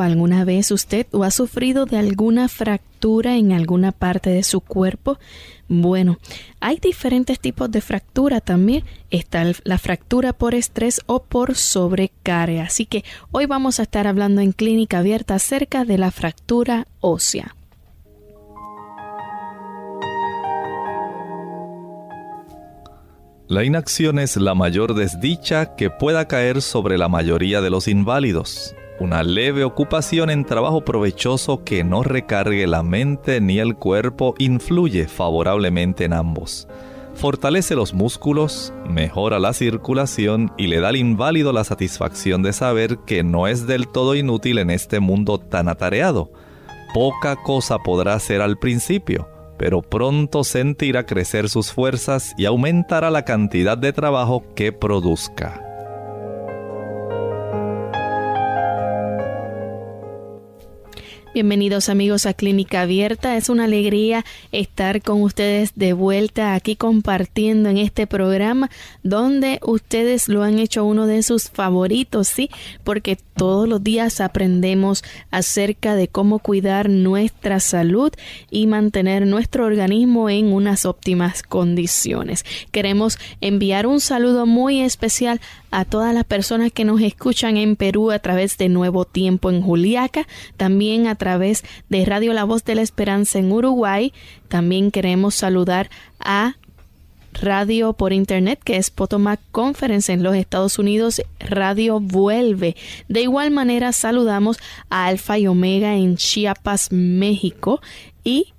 Alguna vez usted o ha sufrido de alguna fractura en alguna parte de su cuerpo? Bueno, hay diferentes tipos de fractura también. Está la fractura por estrés o por sobrecarga. Así que hoy vamos a estar hablando en clínica abierta acerca de la fractura ósea. La inacción es la mayor desdicha que pueda caer sobre la mayoría de los inválidos. Una leve ocupación en trabajo provechoso que no recargue la mente ni el cuerpo influye favorablemente en ambos. Fortalece los músculos, mejora la circulación y le da al inválido la satisfacción de saber que no es del todo inútil en este mundo tan atareado. Poca cosa podrá hacer al principio pero pronto sentirá crecer sus fuerzas y aumentará la cantidad de trabajo que produzca. Bienvenidos amigos a Clínica Abierta. Es una alegría estar con ustedes de vuelta aquí compartiendo en este programa donde ustedes lo han hecho uno de sus favoritos, sí, porque todos los días aprendemos acerca de cómo cuidar nuestra salud y mantener nuestro organismo en unas óptimas condiciones. Queremos enviar un saludo muy especial a todas las personas que nos escuchan en Perú a través de Nuevo Tiempo en Juliaca, también a través de Radio La Voz de la Esperanza en Uruguay. También queremos saludar a radio por internet que es Potomac Conference en los Estados Unidos, Radio Vuelve. De igual manera saludamos a Alfa y Omega en Chiapas, México y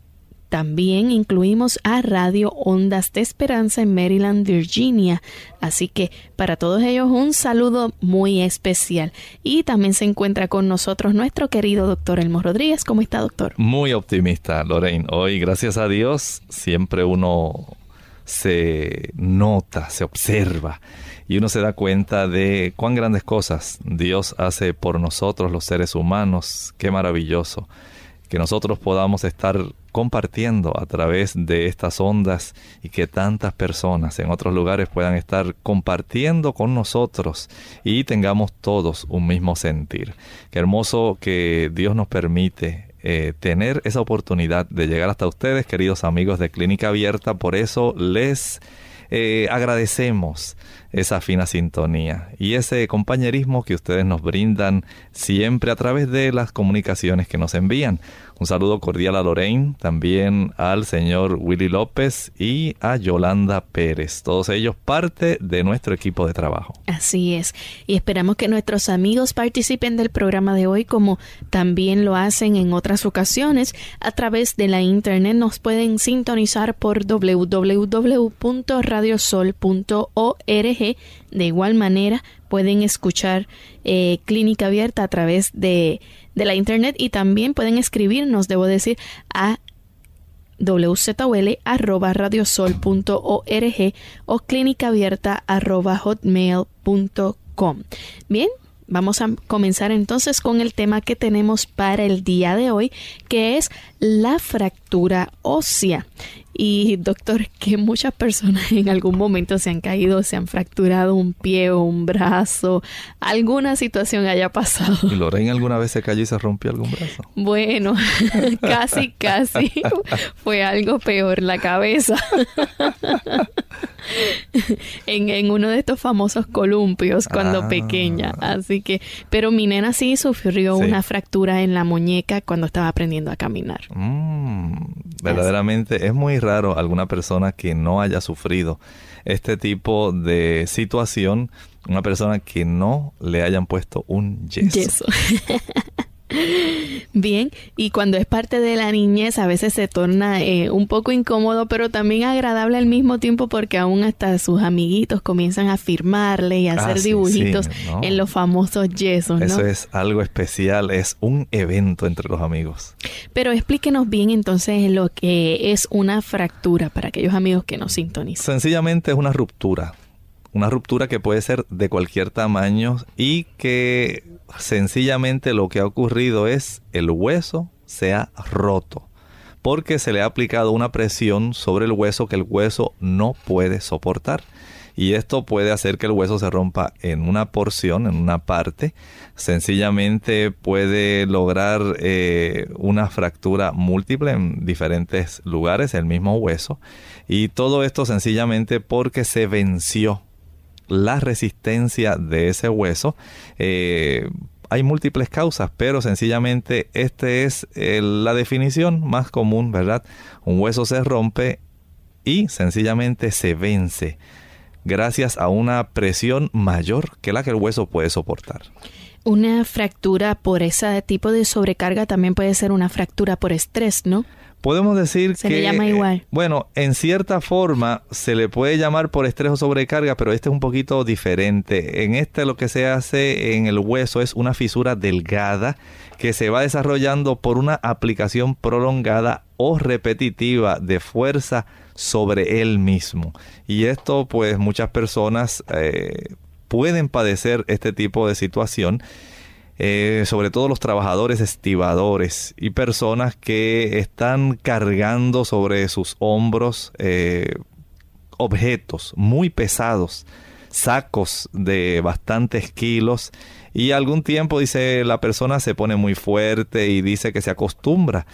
también incluimos a Radio Ondas de Esperanza en Maryland, Virginia. Así que para todos ellos un saludo muy especial. Y también se encuentra con nosotros nuestro querido doctor Elmo Rodríguez. ¿Cómo está, doctor? Muy optimista, Lorraine. Hoy, gracias a Dios, siempre uno se nota, se observa y uno se da cuenta de cuán grandes cosas Dios hace por nosotros los seres humanos. Qué maravilloso que nosotros podamos estar compartiendo a través de estas ondas y que tantas personas en otros lugares puedan estar compartiendo con nosotros y tengamos todos un mismo sentir. Qué hermoso que Dios nos permite eh, tener esa oportunidad de llegar hasta ustedes, queridos amigos de Clínica Abierta. Por eso les eh, agradecemos esa fina sintonía y ese compañerismo que ustedes nos brindan siempre a través de las comunicaciones que nos envían. Un saludo cordial a Lorraine, también al señor Willy López y a Yolanda Pérez. Todos ellos parte de nuestro equipo de trabajo. Así es. Y esperamos que nuestros amigos participen del programa de hoy como también lo hacen en otras ocasiones. A través de la internet nos pueden sintonizar por www.radiosol.org. De igual manera pueden escuchar eh, Clínica Abierta a través de de la internet y también pueden escribirnos, debo decir, a wzl.radiosol.org o clínicaabierta.hotmail.com. Bien, vamos a comenzar entonces con el tema que tenemos para el día de hoy, que es la fractura ósea. Y doctor, que muchas personas en algún momento se han caído, se han fracturado un pie o un brazo, alguna situación haya pasado. ¿Y Lorraine alguna vez se cayó y se rompió algún brazo? Bueno, casi, casi. Fue algo peor, la cabeza. en, en, uno de estos famosos columpios cuando Ah. pequeña. Así que, pero mi nena sí sufrió Sí. una fractura en la muñeca cuando estaba aprendiendo a caminar. Mm, verdaderamente es muy raro alguna persona que no haya sufrido este tipo de situación, una persona que no le hayan puesto un yeso. Yeso. Bien, y cuando es parte de la niñez a veces se torna eh, un poco incómodo, pero también agradable al mismo tiempo porque aún hasta sus amiguitos comienzan a firmarle y a Ah, hacer sí, dibujitos sí, no. en los famosos yesos, ¿no? Eso es algo especial, es un evento entre los amigos. Pero explíquenos bien entonces lo que es una fractura para aquellos amigos que nos sintonizan. Sencillamente es una ruptura. Una ruptura que puede ser de cualquier tamaño y que sencillamente lo que ha ocurrido es el hueso se ha roto porque se le ha aplicado una presión sobre el hueso que el hueso no puede soportar. Y esto puede hacer que el hueso se rompa en una porción, en una parte. Sencillamente puede lograr eh, una fractura múltiple en diferentes lugares, el mismo hueso. Y todo esto sencillamente porque se venció la resistencia de ese hueso. Eh, hay múltiples causas, pero sencillamente esta es eh, la definición más común, ¿verdad? Un hueso se rompe y sencillamente se vence gracias a una presión mayor que la que el hueso puede soportar. Una fractura por ese tipo de sobrecarga también puede ser una fractura por estrés, ¿no? Podemos decir Se que... le llama igual. Bueno, en cierta forma se le puede llamar por estrés o sobrecarga, pero este es un poquito diferente. En este lo que se hace en el hueso es una fisura delgada que se va desarrollando por una aplicación prolongada o repetitiva de fuerza sobre él mismo. Y esto pues muchas personas eh, pueden padecer este tipo de situación. Eh, sobre todo los trabajadores estibadores y personas que están cargando sobre sus hombros eh, objetos muy pesados, sacos de bastantes kilos y algún tiempo dice la persona se pone muy fuerte y dice que se acostumbra.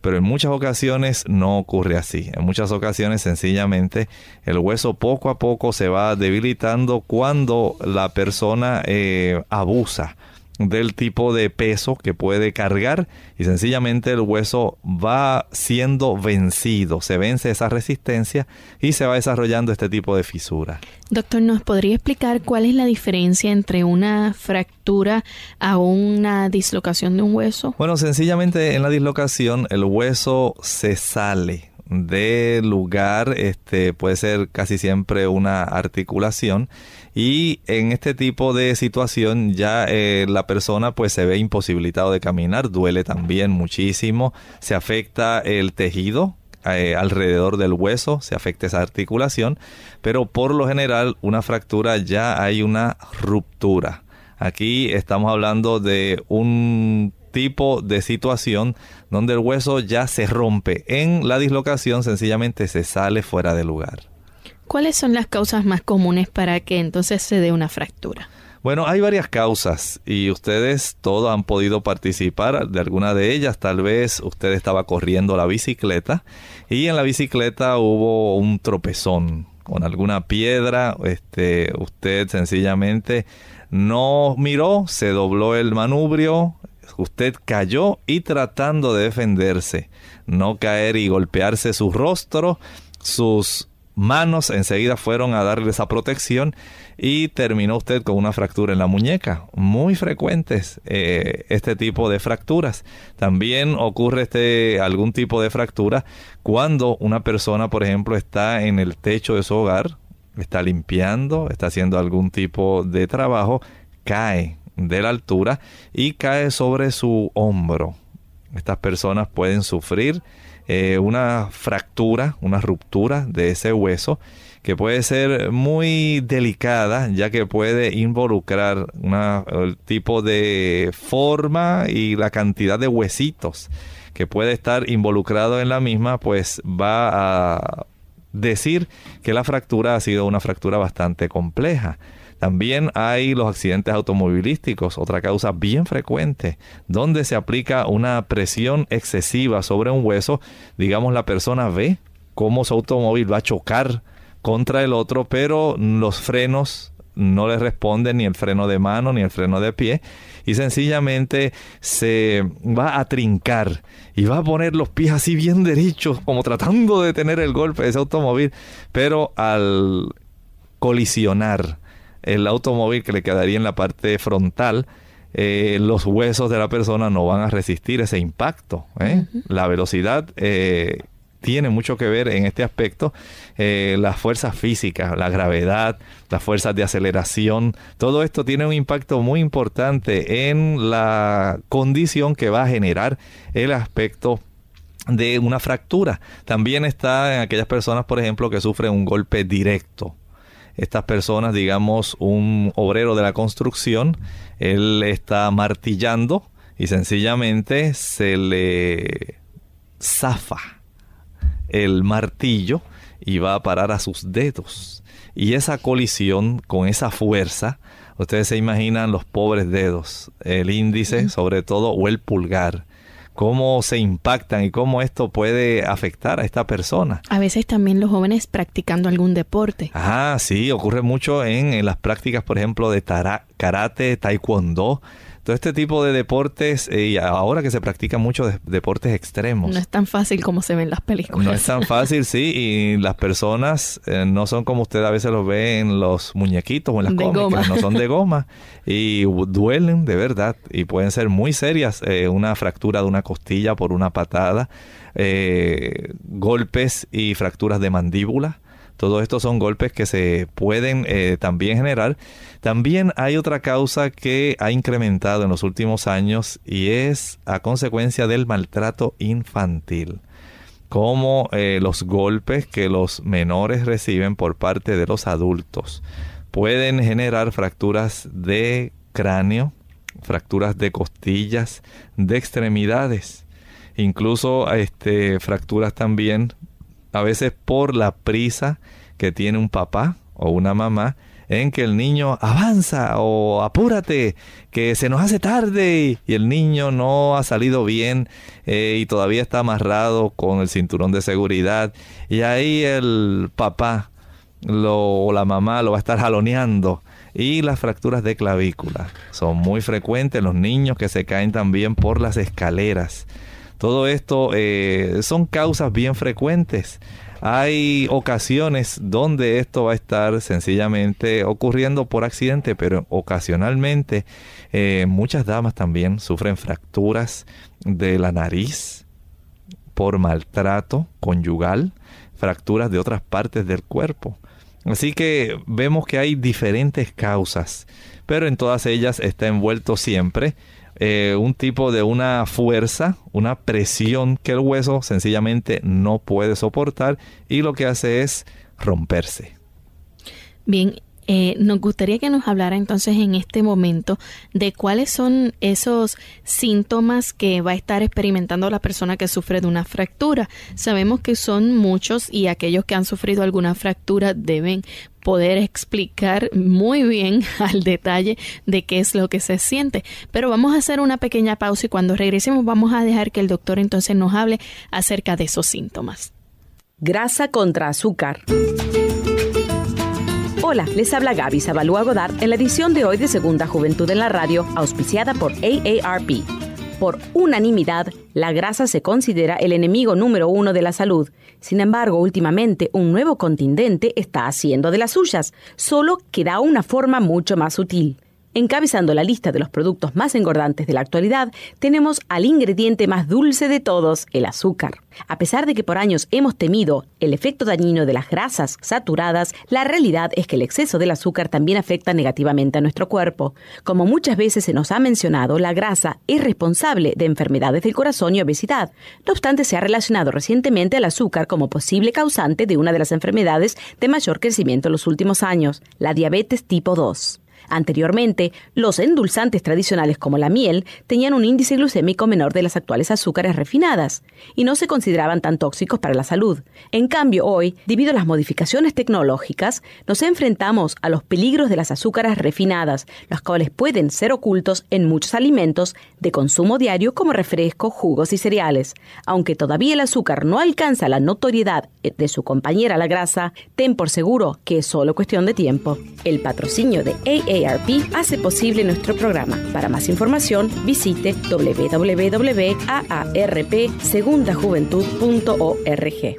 Pero en muchas ocasiones no ocurre así. En muchas ocasiones sencillamente el hueso poco a poco se va debilitando cuando la persona eh, abusa del tipo de peso que puede cargar y sencillamente el hueso va siendo vencido, se vence esa resistencia y se va desarrollando este tipo de fisura. Doctor, ¿nos podría explicar cuál es la diferencia entre una fractura a una dislocación de un hueso? Bueno, sencillamente en la dislocación el hueso se sale de lugar, este puede ser casi siempre una articulación y en este tipo de situación ya eh, la persona pues se ve imposibilitado de caminar, duele también muchísimo, se afecta el tejido eh, alrededor del hueso, se afecta esa articulación, pero por lo general una fractura ya hay una ruptura. Aquí estamos hablando de un tipo de situación donde el hueso ya se rompe. En la dislocación sencillamente se sale fuera de lugar. ¿Cuáles son las causas más comunes para que entonces se dé una fractura? Bueno, hay varias causas y ustedes todos han podido participar de alguna de ellas. Tal vez usted estaba corriendo la bicicleta y en la bicicleta hubo un tropezón con alguna piedra. Este, usted sencillamente no miró, se dobló el manubrio, usted cayó y tratando de defenderse, no caer y golpearse su rostro, sus manos enseguida fueron a darle esa protección y terminó usted con una fractura en la muñeca. Muy frecuentes eh, este tipo de fracturas. También ocurre este algún tipo de fractura cuando una persona, por ejemplo, está en el techo de su hogar, está limpiando, está haciendo algún tipo de trabajo, cae de la altura y cae sobre su hombro. Estas personas pueden sufrir eh, una fractura, una ruptura de ese hueso que puede ser muy delicada ya que puede involucrar una, el tipo de forma y la cantidad de huesitos que puede estar involucrado en la misma pues va a decir que la fractura ha sido una fractura bastante compleja. También hay los accidentes automovilísticos, otra causa bien frecuente, donde se aplica una presión excesiva sobre un hueso. Digamos, la persona ve cómo su automóvil va a chocar contra el otro, pero los frenos no le responden ni el freno de mano ni el freno de pie y sencillamente se va a trincar y va a poner los pies así bien derechos como tratando de tener el golpe de ese automóvil, pero al colisionar el automóvil que le quedaría en la parte frontal, eh, los huesos de la persona no van a resistir ese impacto. ¿eh? La velocidad eh, tiene mucho que ver en este aspecto. las fuerzas físicas, la gravedad, las fuerzas de aceleración, todo esto tiene un impacto muy importante en la condición que va a generar el aspecto de una fractura. También está en aquellas personas, por ejemplo, que sufren un golpe directo estas personas, digamos, un obrero de la construcción, él está martillando y sencillamente se le zafa el martillo y va a parar a sus dedos. Y esa colisión con esa fuerza, ustedes se imaginan los pobres dedos, el índice sobre todo o el pulgar cómo se impactan y cómo esto puede afectar a esta persona. A veces también los jóvenes practicando algún deporte. Ah, sí, ocurre mucho en, las prácticas, por ejemplo, de karate, taekwondo todo este tipo de deportes, eh, y ahora que se practican muchos deportes extremos. No es tan fácil como se ven las películas. No es tan fácil, sí, y las personas eh, no son como usted a veces los ve en los muñequitos o en las cómicas, no son de goma, y duelen de verdad, y pueden ser muy serias, eh, una fractura de una costilla por una patada, golpes y fracturas de mandíbula, todo esto son golpes que se pueden eh, también generar. También hay otra causa que ha incrementado en los últimos años y es a consecuencia del maltrato infantil como eh, los golpes que los menores reciben por parte de los adultos. Pueden generar fracturas de cráneo, fracturas de costillas, de extremidades, incluso este, fracturas también a veces por la prisa que tiene un papá o una mamá en que el niño avanza o apúrate, que se nos hace tarde y el niño no ha salido bien eh, y todavía está amarrado con el cinturón de seguridad. Y ahí el papá o la mamá lo va a estar jaloneando. Y las fracturas de clavícula son muy frecuentes. En los niños que se caen también por las escaleras. Todo esto eh, son causas bien frecuentes. Hay ocasiones donde esto va a estar sencillamente ocurriendo por accidente, pero ocasionalmente eh, muchas damas también sufren fracturas de la nariz por maltrato conyugal, fracturas de otras partes del cuerpo. Así que vemos que hay diferentes causas, pero en todas ellas está envuelto siempre eh, un tipo de una fuerza, una presión que el hueso sencillamente no puede soportar y lo que hace es romperse. Bien, eh, nos gustaría que nos hablara entonces en este momento de cuáles son esos síntomas que va a estar experimentando la persona que sufre de una fractura. Sabemos que son muchos y aquellos que han sufrido alguna fractura deben poder explicar muy bien al detalle de qué es lo que se siente. Pero vamos a hacer una pequeña pausa y cuando regresemos vamos a dejar que el doctor entonces nos hable acerca de esos síntomas. Grasa contra azúcar. Hola, les habla Gaby Zabalúa Godard en la edición de hoy de Segunda Juventud en la Radio, auspiciada por AARP. Por unanimidad, la grasa se considera el enemigo número uno de la salud. Sin embargo, últimamente un nuevo contingente está haciendo de las suyas, solo que da una forma mucho más sutil. Encabezando la lista de los productos más engordantes de la actualidad, tenemos al ingrediente más dulce de todos, el azúcar. A pesar de que por años hemos temido el efecto dañino de las grasas saturadas, la realidad es que el exceso del azúcar también afecta negativamente a nuestro cuerpo. Como muchas veces se nos ha mencionado, la grasa es responsable de enfermedades del corazón y obesidad. No obstante, se ha relacionado recientemente al azúcar como posible causante de una de las enfermedades de mayor crecimiento en los últimos años, la diabetes tipo 2. Anteriormente, los endulzantes tradicionales como la miel tenían un índice glucémico menor de las actuales azúcares refinadas y no se consideraban tan tóxicos para la salud. En cambio, hoy, debido a las modificaciones tecnológicas, nos enfrentamos a los peligros de las azúcares refinadas, los cuales pueden ser ocultos en muchos alimentos de consumo diario como refrescos, jugos y cereales. Aunque todavía el azúcar no alcanza la notoriedad de su compañera la grasa, ten por seguro que es solo cuestión de tiempo. El patrocinio de AA AARP hace posible nuestro programa. Para más información, visite www.aarpsegundajuventud.org.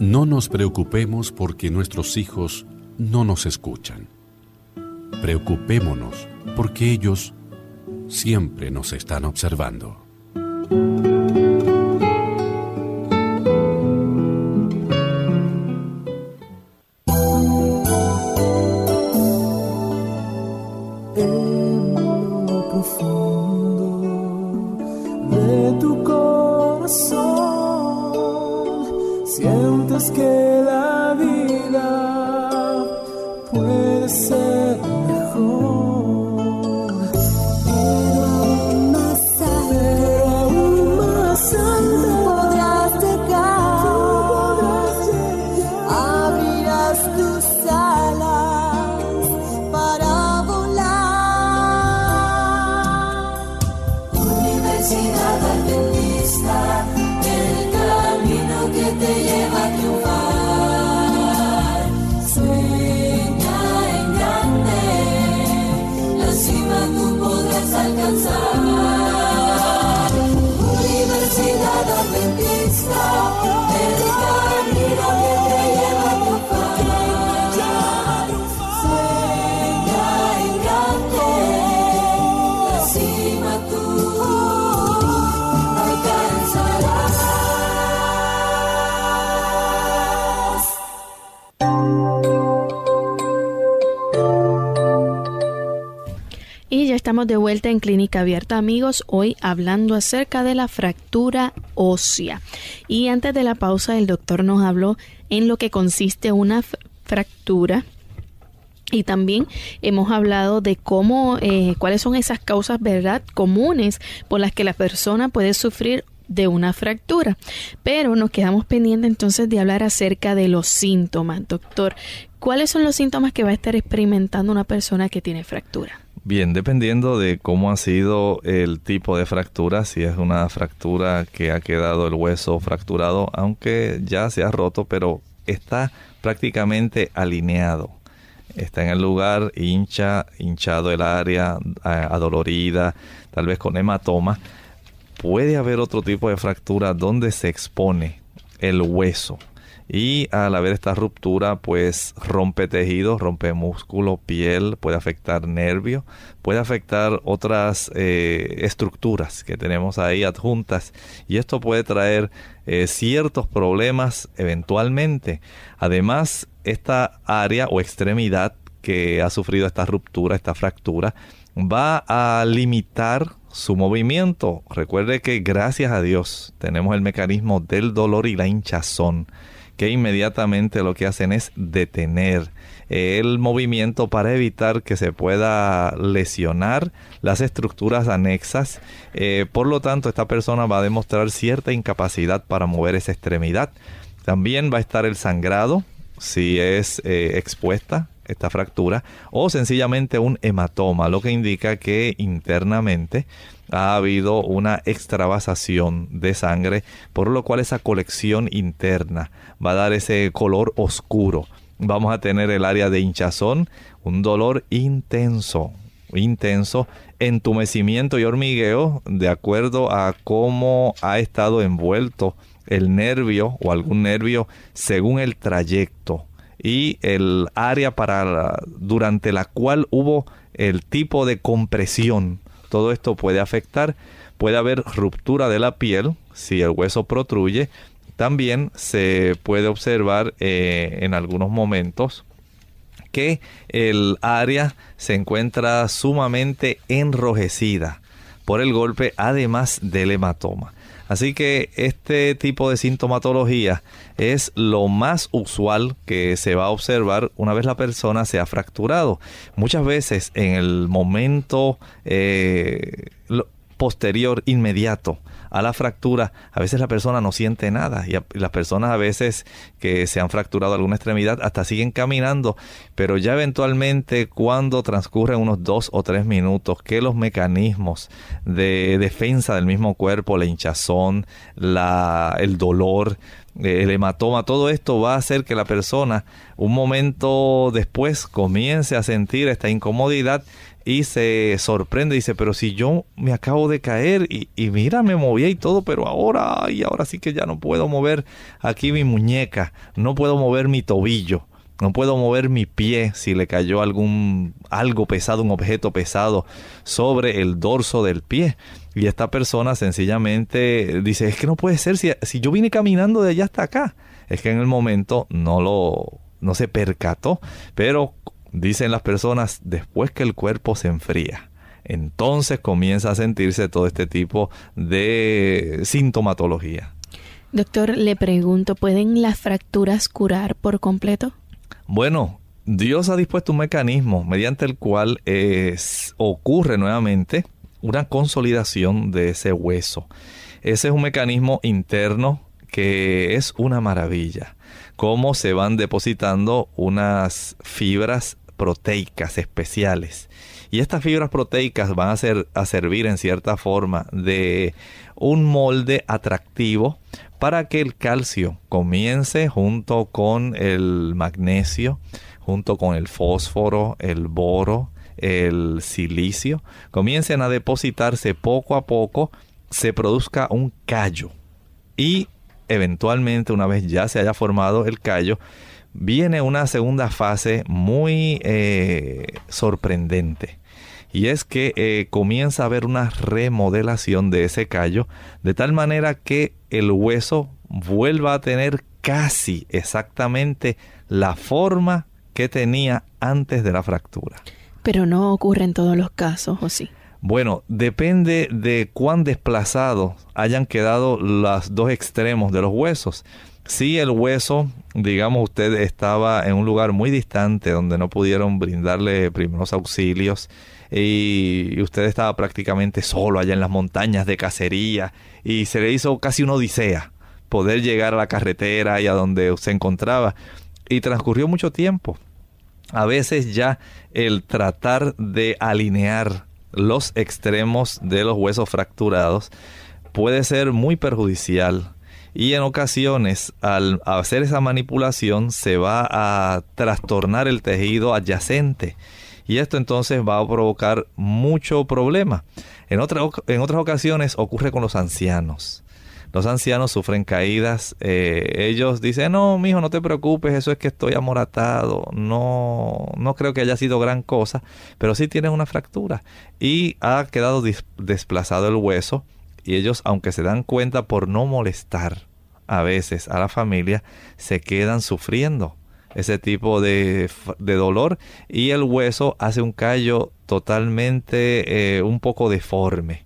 No nos preocupemos porque nuestros hijos no nos escuchan. Preocupémonos porque ellos siempre nos están observando. Abierta, amigos, hoy hablando acerca de la fractura ósea. Y antes de la pausa, el doctor nos habló en lo que consiste una fractura y también hemos hablado de cómo, eh, cuáles son esas causas, ¿verdad?, comunes por las que la persona puede sufrir de una fractura. Pero nos quedamos pendientes entonces de hablar acerca de los síntomas, doctor. ¿Cuáles son los síntomas que va a estar experimentando una persona que tiene fractura? Bien, dependiendo de cómo ha sido el tipo de fractura, si es una fractura que ha quedado el hueso fracturado, aunque ya se ha roto, pero está prácticamente alineado. Está en el lugar, hincha, hinchado el área, adolorida, tal vez con hematoma. Puede haber otro tipo de fractura donde se expone el hueso y al haber esta ruptura pues rompe tejido, rompe músculo, piel, puede afectar nervio, puede afectar otras eh, estructuras que tenemos ahí adjuntas y esto puede traer eh, ciertos problemas eventualmente. Además, esta área o extremidad que ha sufrido esta ruptura, esta fractura, va a limitar su movimiento. Recuerde que gracias a Dios tenemos el mecanismo del dolor y la hinchazón que inmediatamente lo que hacen es detener el movimiento para evitar que se pueda lesionar las estructuras anexas. Eh, por lo tanto, esta persona va a demostrar cierta incapacidad para mover esa extremidad. También va a estar el sangrado si es eh, expuesta esta fractura o sencillamente un hematoma, lo que indica que internamente ha habido una extravasación de sangre, por lo cual esa colección interna va a dar ese color oscuro. Vamos a tener el área de hinchazón, un dolor intenso, intenso, entumecimiento y hormigueo de acuerdo a cómo ha estado envuelto el nervio o algún nervio según el trayecto y el área para durante la cual hubo el tipo de compresión. Todo esto puede afectar, puede haber ruptura de la piel si el hueso protruye. También se puede observar eh, en algunos momentos que el área se encuentra sumamente enrojecida por el golpe, además del hematoma. Así que este tipo de sintomatología es lo más usual que se va a observar una vez la persona se ha fracturado. Muchas veces en el momento eh, posterior, inmediato, a la fractura, a veces la persona no siente nada y, las personas a veces que se han fracturado alguna extremidad hasta siguen caminando, pero ya eventualmente cuando transcurren unos dos o tres minutos que los mecanismos de defensa del mismo cuerpo, la hinchazón, la, el dolor, el hematoma, todo esto va a hacer que la persona un momento después comience a sentir esta incomodidad y se sorprende, dice, pero si yo me acabo de caer y, mira, me movía y todo, pero ahora, y ahora sí que ya no puedo mover aquí mi muñeca, no puedo mover mi tobillo, no puedo mover mi pie si le cayó algún algo pesado, un objeto pesado sobre el dorso del pie. Y esta persona sencillamente dice, es que no puede ser si, si yo vine caminando de allá hasta acá. Es que en el momento no lo no se percató, pero dicen las personas, después que el cuerpo se enfría, entonces comienza a sentirse todo este tipo de sintomatología. Doctor, le pregunto, ¿pueden las fracturas curar por completo? Bueno, Dios ha dispuesto un mecanismo mediante el cual ocurre nuevamente una consolidación de ese hueso. Ese es un mecanismo interno que es una maravilla. Cómo se van depositando unas fibras proteicas especiales. Y estas fibras proteicas van a, ser, a servir en cierta forma de un molde atractivo para que el calcio comience junto con el magnesio, junto con el fósforo, el boro, el silicio, comiencen a depositarse poco a poco, se produzca un callo. Y eventualmente, una vez ya se haya formado el callo, viene una segunda fase muy eh, sorprendente. Y es que eh, comienza a haber una remodelación de ese callo, de tal manera que el hueso vuelva a tener casi exactamente la forma que tenía antes de la fractura. Pero no ocurre en todos los casos, ¿o sí? Bueno, depende de cuán desplazados hayan quedado los dos extremos de los huesos. Si el hueso, digamos, usted estaba en un lugar muy distante donde no pudieron brindarle primeros auxilios y usted estaba prácticamente solo allá en las montañas de cacería y se le hizo casi una odisea poder llegar a la carretera y a donde se encontraba y transcurrió mucho tiempo. A veces ya el tratar de alinear los extremos de los huesos fracturados puede ser muy perjudicial y en ocasiones al hacer esa manipulación se va a trastornar el tejido adyacente y esto entonces va a provocar mucho problema. En, otras ocasiones ocurre con los ancianos. Los ancianos sufren caídas. Eh, ellos dicen, no, mijo, no te preocupes, eso es que estoy amoratado. No, no creo que haya sido gran cosa, pero sí tienen una fractura. Y ha quedado desplazado el hueso y ellos, aunque se dan cuenta por no molestar a veces a la familia, se quedan sufriendo ese tipo de, dolor y el hueso hace un callo totalmente eh, un poco deforme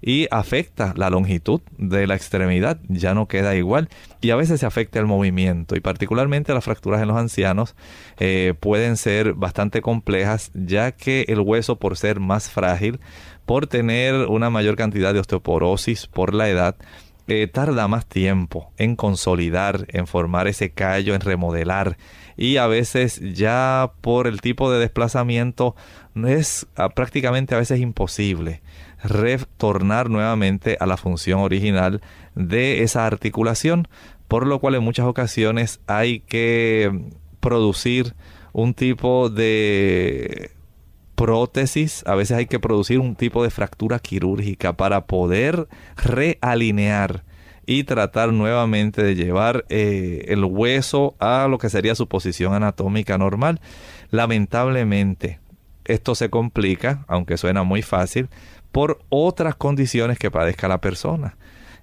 y afecta la longitud de la extremidad, ya no queda igual y a veces se afecta el movimiento y particularmente las fracturas en los ancianos eh, pueden ser bastante complejas ya que el hueso por ser más frágil, por tener una mayor cantidad de osteoporosis por la edad, eh, tarda más tiempo en consolidar, en formar ese callo, en remodelar. Y a veces ya por el tipo de desplazamiento es ah, prácticamente a veces imposible retornar nuevamente a la función original de esa articulación, por lo cual en muchas ocasiones hay que producir un tipo de prótesis, a veces hay que producir un tipo de fractura quirúrgica para poder realinear y tratar nuevamente de llevar eh, el hueso a lo que sería su posición anatómica normal. Lamentablemente, esto se complica, aunque suena muy fácil, por otras condiciones que padezca la persona.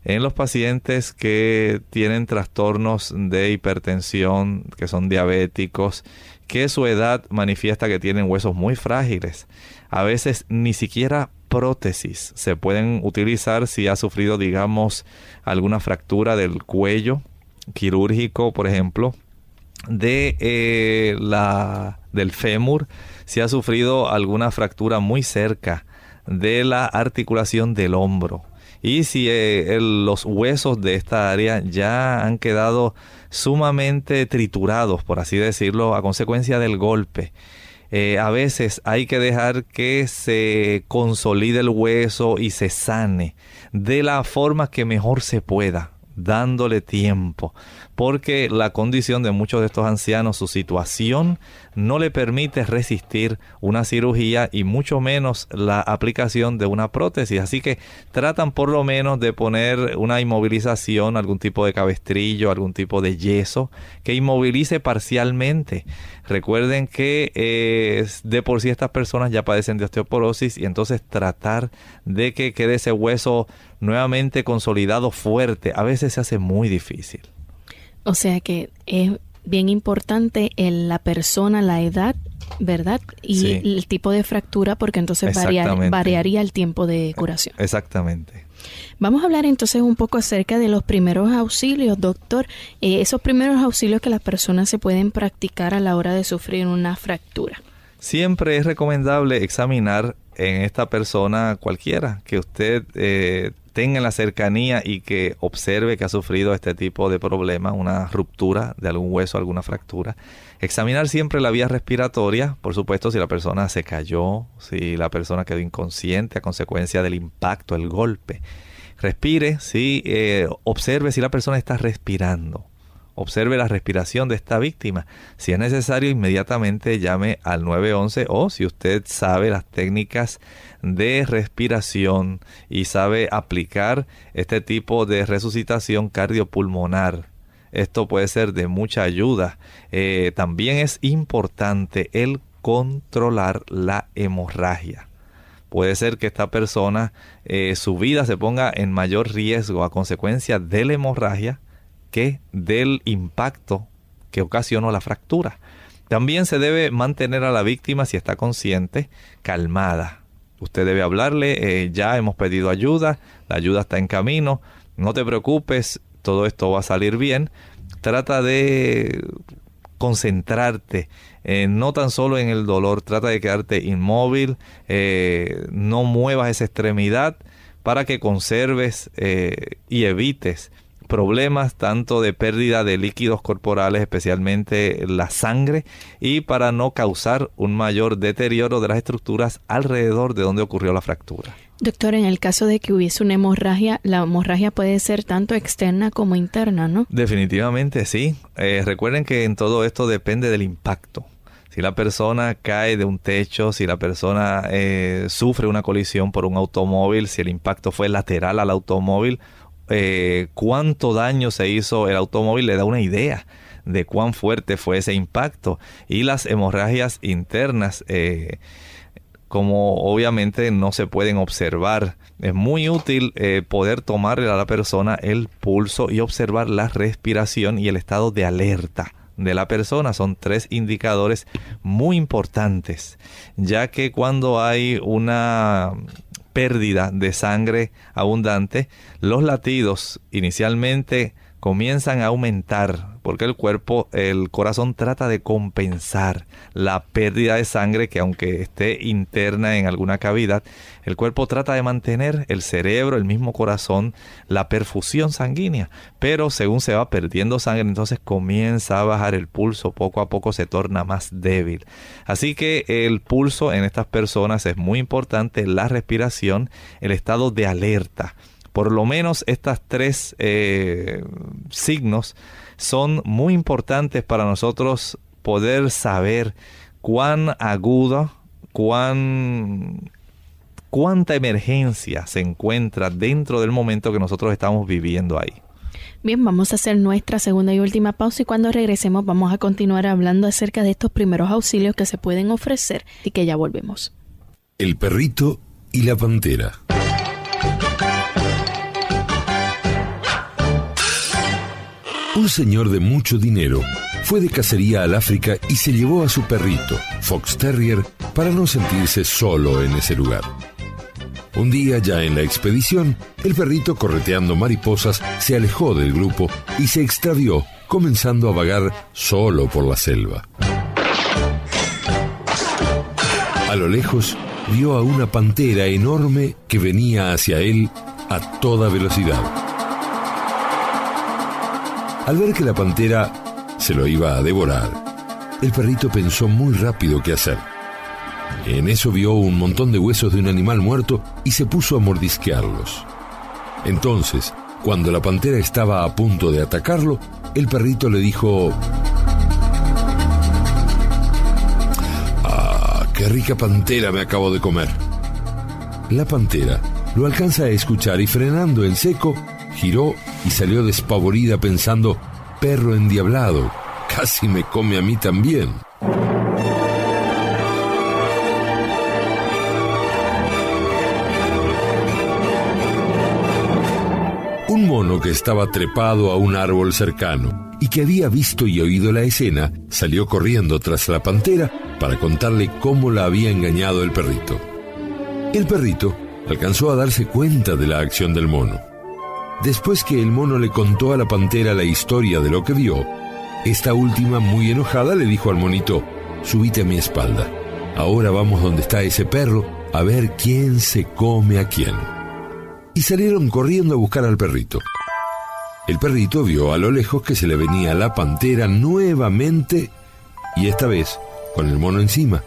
En los pacientes que tienen trastornos de hipertensión, que son diabéticos, que su edad manifiesta que tienen huesos muy frágiles, a veces ni siquiera prótesis. Se pueden utilizar si ha sufrido, digamos, alguna fractura del cuello quirúrgico, por ejemplo, de eh, la del fémur, si ha sufrido alguna fractura muy cerca de la articulación del hombro y si eh, los huesos de esta área ya han quedado sumamente triturados, por así decirlo, a consecuencia del golpe. Eh, a veces hay que dejar que se consolide el hueso y se sane de la forma que mejor se pueda dándole tiempo, porque la condición de muchos de estos ancianos, su situación no le permite resistir una cirugía y mucho menos la aplicación de una prótesis. Así que tratan por lo menos de poner una inmovilización, algún tipo de cabestrillo, algún tipo de yeso que inmovilice parcialmente. Recuerden que eh, de por sí estas personas ya padecen de osteoporosis y entonces tratar de que quede ese hueso nuevamente consolidado fuerte a veces se hace muy difícil. O sea que es bien importante en la persona, la edad, ¿verdad? Y el tipo de fractura porque entonces variaría el tiempo de curación. Exactamente. Vamos a hablar entonces un poco acerca de los primeros auxilios, doctor. Eh, esos primeros auxilios que las personas se pueden practicar a la hora de sufrir una fractura. Siempre es recomendable examinar en esta persona cualquiera que usted eh, tenga en la cercanía y que observe que ha sufrido este tipo de problema, una ruptura de algún hueso, alguna fractura. Examinar siempre la vía respiratoria, por supuesto, si la persona se cayó, si la persona quedó inconsciente a consecuencia del impacto, el golpe respire, ¿sí? Eh, observe si la persona está respirando. Observe la respiración de esta víctima. Si es necesario, inmediatamente llame al 911 o si usted sabe las técnicas de respiración y sabe aplicar este tipo de resucitación cardiopulmonar. Esto puede ser de mucha ayuda. Eh, también es importante el controlar la hemorragia puede ser que esta persona eh, su vida se ponga en mayor riesgo a consecuencia de la hemorragia del impacto que ocasionó la fractura. También se debe mantener a la víctima, si está consciente, calmada. Usted debe hablarle, eh, ya hemos pedido ayuda, la ayuda está en camino, no te preocupes, todo esto va a salir bien. Trata de concentrarte eh, no tan solo en el dolor, trata de quedarte inmóvil, eh, no muevas esa extremidad para que conserves y evites problemas tanto de pérdida de líquidos corporales, especialmente la sangre, y para no causar un mayor deterioro de las estructuras alrededor de donde ocurrió la fractura. Doctor, en el caso de que hubiese una hemorragia, la hemorragia puede ser tanto externa como interna, ¿no? Definitivamente sí. Eh, recuerden que en todo esto depende del impacto. Si la persona cae de un techo, si la persona eh, sufre una colisión por un automóvil, si el impacto fue lateral al automóvil, eh, cuánto daño se hizo el automóvil le da una idea de cuán fuerte fue ese impacto. Y las hemorragias internas como obviamente no se pueden observar. Es muy útil eh, poder tomarle a la persona el pulso y observar la respiración y el estado de alerta de la persona. Son tres indicadores muy importantes, ya que cuando hay una pérdida de sangre abundante, los latidos inicialmente comienzan a aumentar porque el cuerpo, el corazón trata de compensar la pérdida de sangre que aunque esté interna en alguna cavidad, el cuerpo trata de mantener el cerebro, el mismo corazón, la perfusión sanguínea, pero según se va perdiendo sangre, entonces comienza a bajar el pulso, poco a poco se torna más débil. Así que el pulso en estas personas es muy importante, la respiración, el estado de alerta por lo menos estas tres eh, signos son muy importantes para nosotros poder saber cuán aguda, cuán cuánta emergencia se encuentra dentro del momento que nosotros estamos viviendo ahí. Bien, vamos a hacer nuestra segunda y última pausa y cuando regresemos vamos a continuar hablando acerca de estos primeros auxilios que se pueden ofrecer y que ya volvemos. El perrito y la pantera. Un señor de mucho dinero fue de cacería al África y se llevó a su perrito, Fox Terrier, para no sentirse solo en ese lugar. Un día ya en la expedición, el perrito correteando mariposas se alejó del grupo y se extravió, comenzando a vagar solo por la selva. A lo lejos, vio a una pantera enorme que venía hacia él a toda velocidad. Al ver que la pantera se lo iba a devorar, el perrito pensó muy rápido qué hacer. En eso vio un montón de huesos de un animal muerto y se puso a mordisquearlos. Entonces, cuando la pantera estaba a punto de atacarlo, el perrito le dijo... ¡Ah, qué rica pantera me acabo de comer! La pantera lo alcanza a escuchar y frenando en seco, giró y salió despavorida pensando, perro endiablado, casi me come a mí también. Un mono que estaba trepado a un árbol cercano y que había visto y oído la escena, salió corriendo tras la pantera para contarle cómo la había engañado el perrito. El perrito alcanzó a darse cuenta de la acción del mono. Después que el mono le contó a la pantera la historia de lo que vio, esta última, muy enojada, le dijo al monito, subite a mi espalda. Ahora vamos donde está ese perro a ver quién se come a quién. Y salieron corriendo a buscar al perrito. El perrito vio a lo lejos que se le venía la pantera nuevamente y esta vez con el mono encima.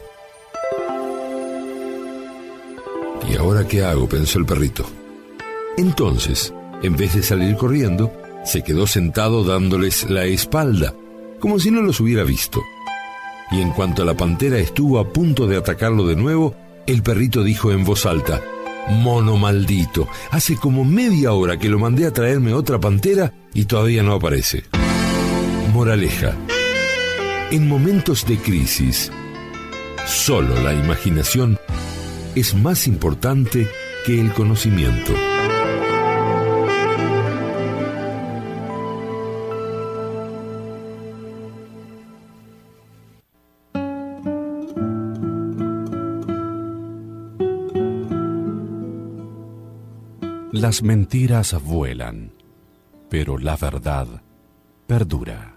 ¿Y ahora qué hago? pensó el perrito. Entonces, en vez de salir corriendo, se quedó sentado dándoles la espalda, como si no los hubiera visto. Y en cuanto la pantera estuvo a punto de atacarlo de nuevo, el perrito dijo en voz alta, Mono maldito, hace como media hora que lo mandé a traerme otra pantera y todavía no aparece. Moraleja. En momentos de crisis, solo la imaginación es más importante que el conocimiento. Las mentiras vuelan, pero la verdad perdura.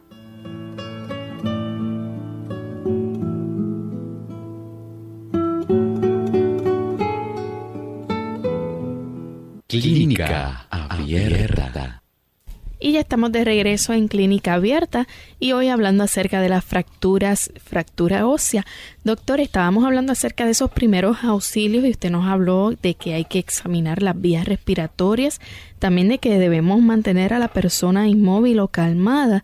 Clínica Abierta. Y ya estamos de regreso en Clínica Abierta y hoy hablando acerca de las fracturas, fractura ósea. Doctor, estábamos hablando acerca de esos primeros auxilios y usted nos habló de que hay que examinar las vías respiratorias, también de que debemos mantener a la persona inmóvil o calmada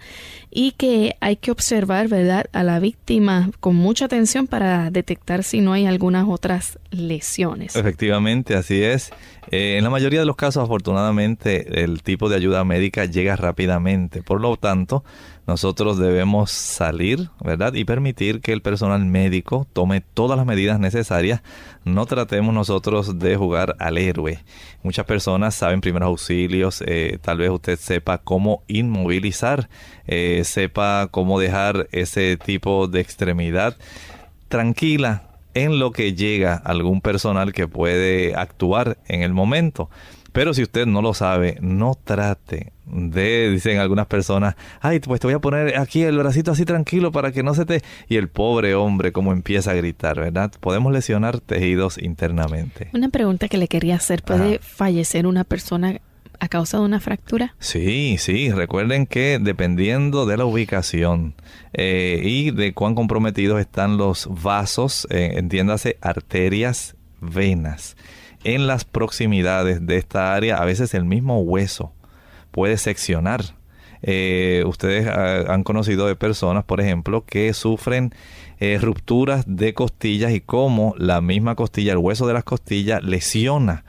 y que hay que observar, ¿verdad?, a la víctima con mucha atención para detectar si no hay algunas otras lesiones. Efectivamente, así es. Eh, en la mayoría de los casos, afortunadamente, el tipo de ayuda médica llega rápidamente. Por lo tanto, nosotros debemos salir, ¿verdad? Y permitir que el personal médico tome todas las medidas necesarias. No tratemos nosotros de jugar al héroe. Muchas personas saben primeros auxilios, eh, tal vez usted sepa cómo inmovilizar, eh, sepa cómo dejar ese tipo de extremidad tranquila en lo que llega algún personal que puede actuar en el momento. Pero si usted no lo sabe, no trate de, dicen algunas personas, ay, pues te voy a poner aquí el bracito así tranquilo para que no se te... Y el pobre hombre como empieza a gritar, ¿verdad? Podemos lesionar tejidos internamente. Una pregunta que le quería hacer, ¿puede fallecer una persona a causa de una fractura? Sí, sí, recuerden que dependiendo de la ubicación eh, y de cuán comprometidos están los vasos, eh, entiéndase arterias, venas en las proximidades de esta área, a veces el mismo hueso puede seccionar. Eh, ustedes ah, han conocido de personas, por ejemplo, que sufren eh, rupturas de costillas y cómo la misma costilla, el hueso de las costillas, lesiona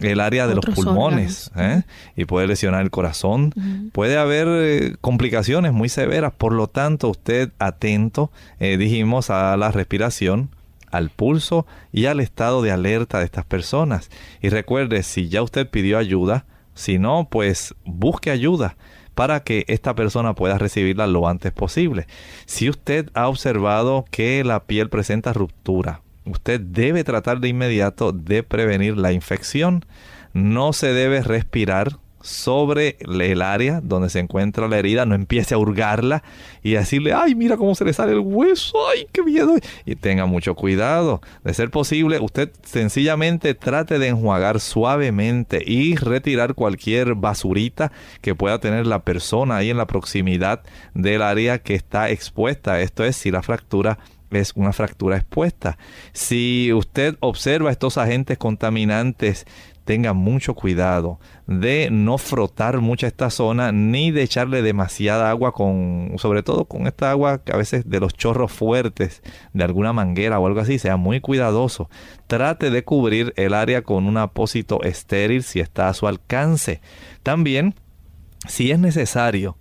el área de los pulmones ¿eh? y puede lesionar el corazón. Puede haber complicaciones muy severas, por lo tanto, usted atento, dijimos, a la respiración, al pulso y al estado de alerta de estas personas. Y recuerde, si ya usted pidió ayuda, si no, pues busque ayuda para que esta persona pueda recibirla lo antes posible. Si usted ha observado que la piel presenta ruptura, usted debe tratar de inmediato de prevenir la infección. No se debe respirar sobre el área donde se encuentra la herida, no empiece a hurgarla y decirle, ay, mira cómo se le sale el hueso, ay, qué miedo. Y tenga mucho cuidado. De ser posible, usted sencillamente trate de enjuagar suavemente y retirar cualquier basurita que pueda tener la persona ahí en la proximidad del área que está expuesta. Esto es si la fractura es una fractura expuesta. Si usted observa estos agentes contaminantes tenga mucho cuidado de no frotar mucho esta zona ni de echarle demasiada agua con, sobre todo con esta agua que a veces de los chorros fuertes de alguna manguera o algo así, sea muy cuidadoso. Trate de cubrir el área con un apósito estéril si está a su alcance. También, si es necesario,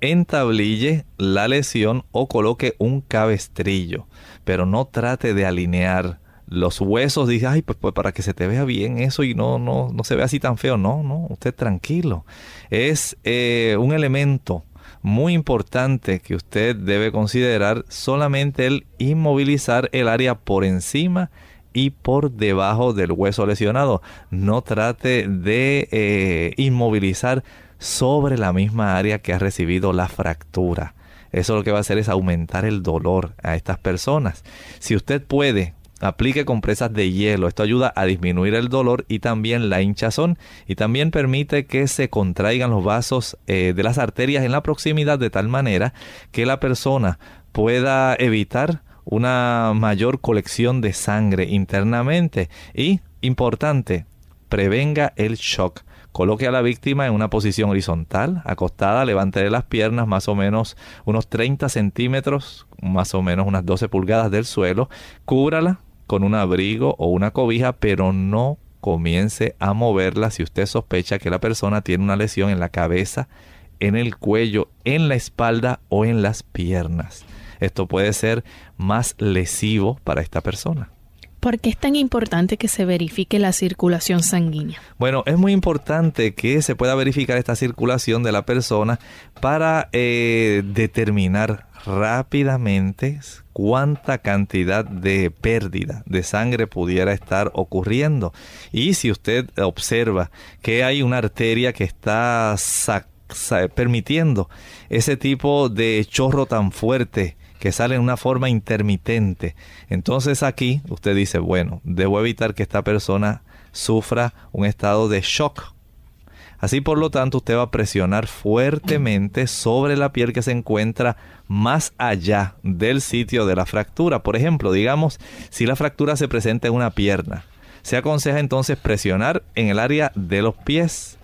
entablille la lesión o coloque un cabestrillo, pero no trate de alinear los huesos, dice, ay, pues, pues, para que se te vea bien eso y no, no, no se vea así tan feo. No, no, usted tranquilo. Es eh, un elemento muy importante que usted debe considerar solamente el inmovilizar el área por encima y por debajo del hueso lesionado. No trate de eh, inmovilizar sobre la misma área que ha recibido la fractura. Eso lo que va a hacer es aumentar el dolor a estas personas. Si usted puede Aplique compresas de hielo. Esto ayuda a disminuir el dolor y también la hinchazón. Y también permite que se contraigan los vasos eh, de las arterias en la proximidad de tal manera que la persona pueda evitar una mayor colección de sangre internamente. Y, importante, prevenga el shock. Coloque a la víctima en una posición horizontal, acostada, levante las piernas más o menos unos 30 centímetros, más o menos unas 12 pulgadas del suelo, cúbrala con un abrigo o una cobija, pero no comience a moverla si usted sospecha que la persona tiene una lesión en la cabeza, en el cuello, en la espalda o en las piernas. Esto puede ser más lesivo para esta persona. ¿Por qué es tan importante que se verifique la circulación sanguínea? Bueno, es muy importante que se pueda verificar esta circulación de la persona para eh, determinar rápidamente cuánta cantidad de pérdida de sangre pudiera estar ocurriendo. Y si usted observa que hay una arteria que está permitiendo ese tipo de chorro tan fuerte, que sale en una forma intermitente. Entonces aquí usted dice, bueno, debo evitar que esta persona sufra un estado de shock. Así por lo tanto usted va a presionar fuertemente sobre la piel que se encuentra más allá del sitio de la fractura. Por ejemplo, digamos, si la fractura se presenta en una pierna, se aconseja entonces presionar en el área de los pies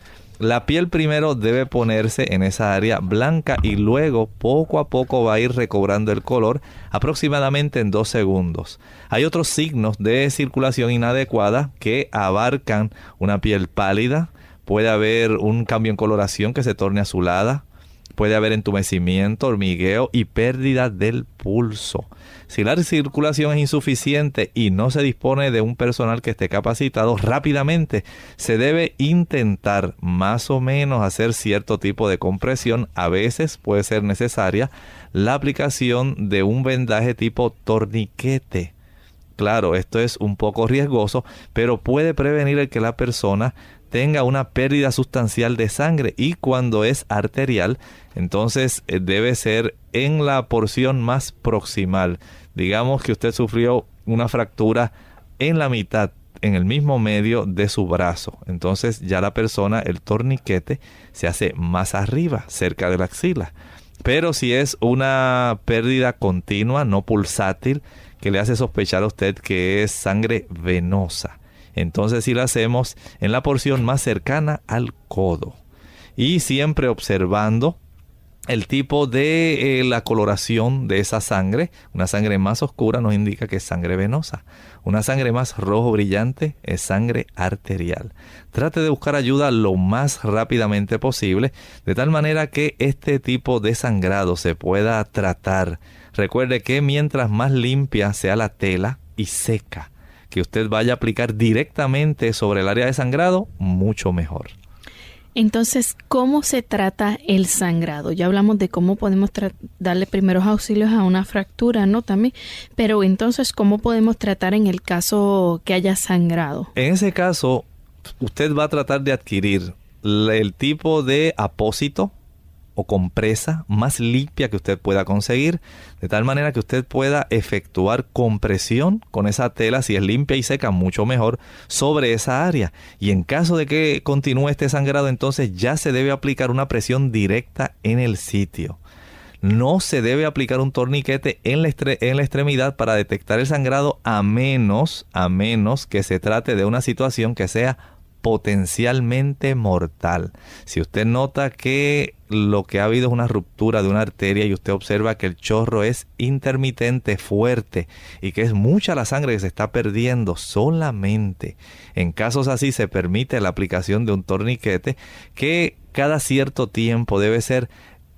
la piel primero debe ponerse en esa área blanca y luego poco a poco va a ir recobrando el color aproximadamente en dos segundos. Hay otros signos de circulación inadecuada que abarcan una piel pálida, puede haber un cambio en coloración que se torne azulada, puede haber entumecimiento, hormigueo y pérdida del pulso. Si la circulación es insuficiente y no se dispone de un personal que esté capacitado rápidamente, se debe intentar más o menos hacer cierto tipo de compresión. A veces puede ser necesaria la aplicación de un vendaje tipo torniquete. Claro, esto es un poco riesgoso, pero puede prevenir el que la persona tenga una pérdida sustancial de sangre y cuando es arterial, entonces eh, debe ser en la porción más proximal. Digamos que usted sufrió una fractura en la mitad, en el mismo medio de su brazo. Entonces ya la persona, el torniquete, se hace más arriba, cerca de la axila. Pero si es una pérdida continua, no pulsátil, que le hace sospechar a usted que es sangre venosa entonces si lo hacemos en la porción más cercana al codo. Y siempre observando el tipo de eh, la coloración de esa sangre. Una sangre más oscura nos indica que es sangre venosa. Una sangre más rojo brillante es sangre arterial. Trate de buscar ayuda lo más rápidamente posible, de tal manera que este tipo de sangrado se pueda tratar. Recuerde que mientras más limpia sea la tela y seca, que usted vaya a aplicar directamente sobre el área de sangrado, mucho mejor. Entonces, ¿cómo se trata el sangrado? Ya hablamos de cómo podemos darle primeros auxilios a una fractura, ¿no? También, pero entonces, ¿cómo podemos tratar en el caso que haya sangrado? En ese caso, usted va a tratar de adquirir el tipo de apósito o compresa más limpia que usted pueda conseguir, de tal manera que usted pueda efectuar compresión con esa tela, si es limpia y seca, mucho mejor, sobre esa área. Y en caso de que continúe este sangrado, entonces ya se debe aplicar una presión directa en el sitio. No se debe aplicar un torniquete en la, extremidad para detectar el sangrado a menos, a menos que se trate de una situación que sea potencialmente mortal. Si usted nota que lo que ha habido es una ruptura de una arteria y usted observa que el chorro es intermitente, fuerte y que es mucha la sangre que se está perdiendo solamente. En casos así se permite la aplicación de un torniquete que cada cierto tiempo debe ser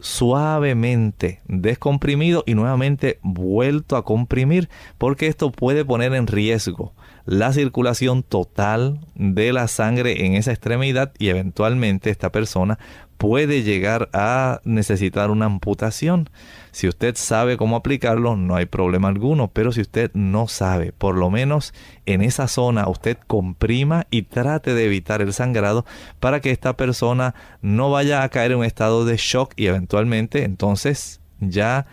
suavemente descomprimido y nuevamente vuelto a comprimir porque esto puede poner en riesgo la circulación total de la sangre en esa extremidad y eventualmente esta persona puede llegar a necesitar una amputación. Si usted sabe cómo aplicarlo, no hay problema alguno, pero si usted no sabe, por lo menos en esa zona usted comprima y trate de evitar el sangrado para que esta persona no vaya a caer en un estado de shock y eventualmente entonces ya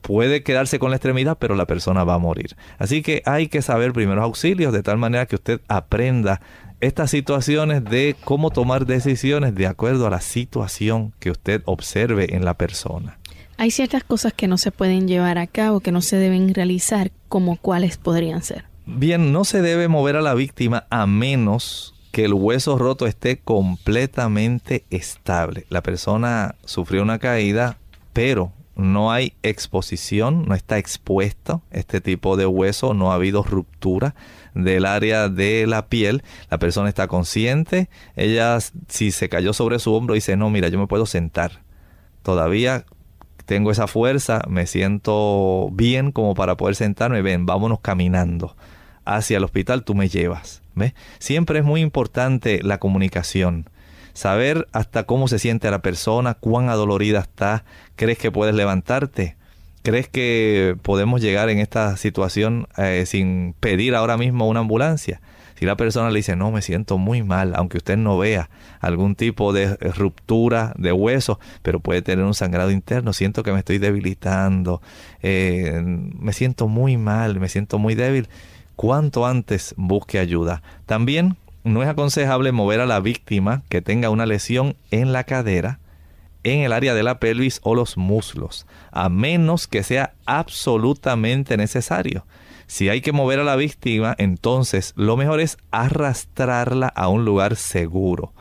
puede quedarse con la extremidad, pero la persona va a morir. Así que hay que saber primeros auxilios de tal manera que usted aprenda estas situaciones de cómo tomar decisiones de acuerdo a la situación que usted observe en la persona. Hay ciertas cosas que no se pueden llevar a cabo, que no se deben realizar, como cuáles podrían ser. Bien, no se debe mover a la víctima a menos que el hueso roto esté completamente estable. La persona sufrió una caída, pero no hay exposición, no está expuesto este tipo de hueso, no ha habido ruptura del área de la piel, la persona está consciente, ella si se cayó sobre su hombro dice, no, mira, yo me puedo sentar, todavía tengo esa fuerza, me siento bien como para poder sentarme, ven, vámonos caminando hacia el hospital, tú me llevas. ¿Ves? Siempre es muy importante la comunicación saber hasta cómo se siente la persona, cuán adolorida está, crees que puedes levantarte, crees que podemos llegar en esta situación eh, sin pedir ahora mismo una ambulancia. Si la persona le dice, no, me siento muy mal, aunque usted no vea algún tipo de ruptura de hueso, pero puede tener un sangrado interno, siento que me estoy debilitando, eh, me siento muy mal, me siento muy débil, cuanto antes busque ayuda. También no es aconsejable mover a la víctima que tenga una lesión en la cadera, en el área de la pelvis o los muslos, a menos que sea absolutamente necesario. Si hay que mover a la víctima, entonces lo mejor es arrastrarla a un lugar seguro,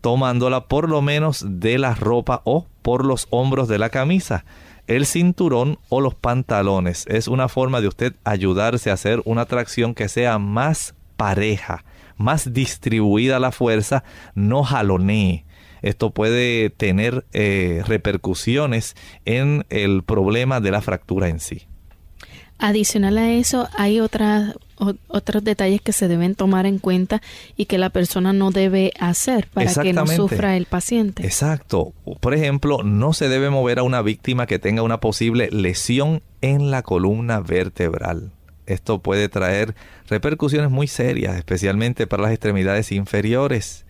tomándola por lo menos de la ropa o por los hombros de la camisa. El cinturón o los pantalones es una forma de usted ayudarse a hacer una tracción que sea más pareja más distribuida la fuerza, no jalonee. Esto puede tener eh, repercusiones en el problema de la fractura en sí. Adicional a eso, hay otras otros detalles que se deben tomar en cuenta y que la persona no debe hacer para que no sufra el paciente. Exacto. Por ejemplo, no se debe mover a una víctima que tenga una posible lesión en la columna vertebral esto puede traer repercusiones muy serias, especialmente para las extremidades inferiores.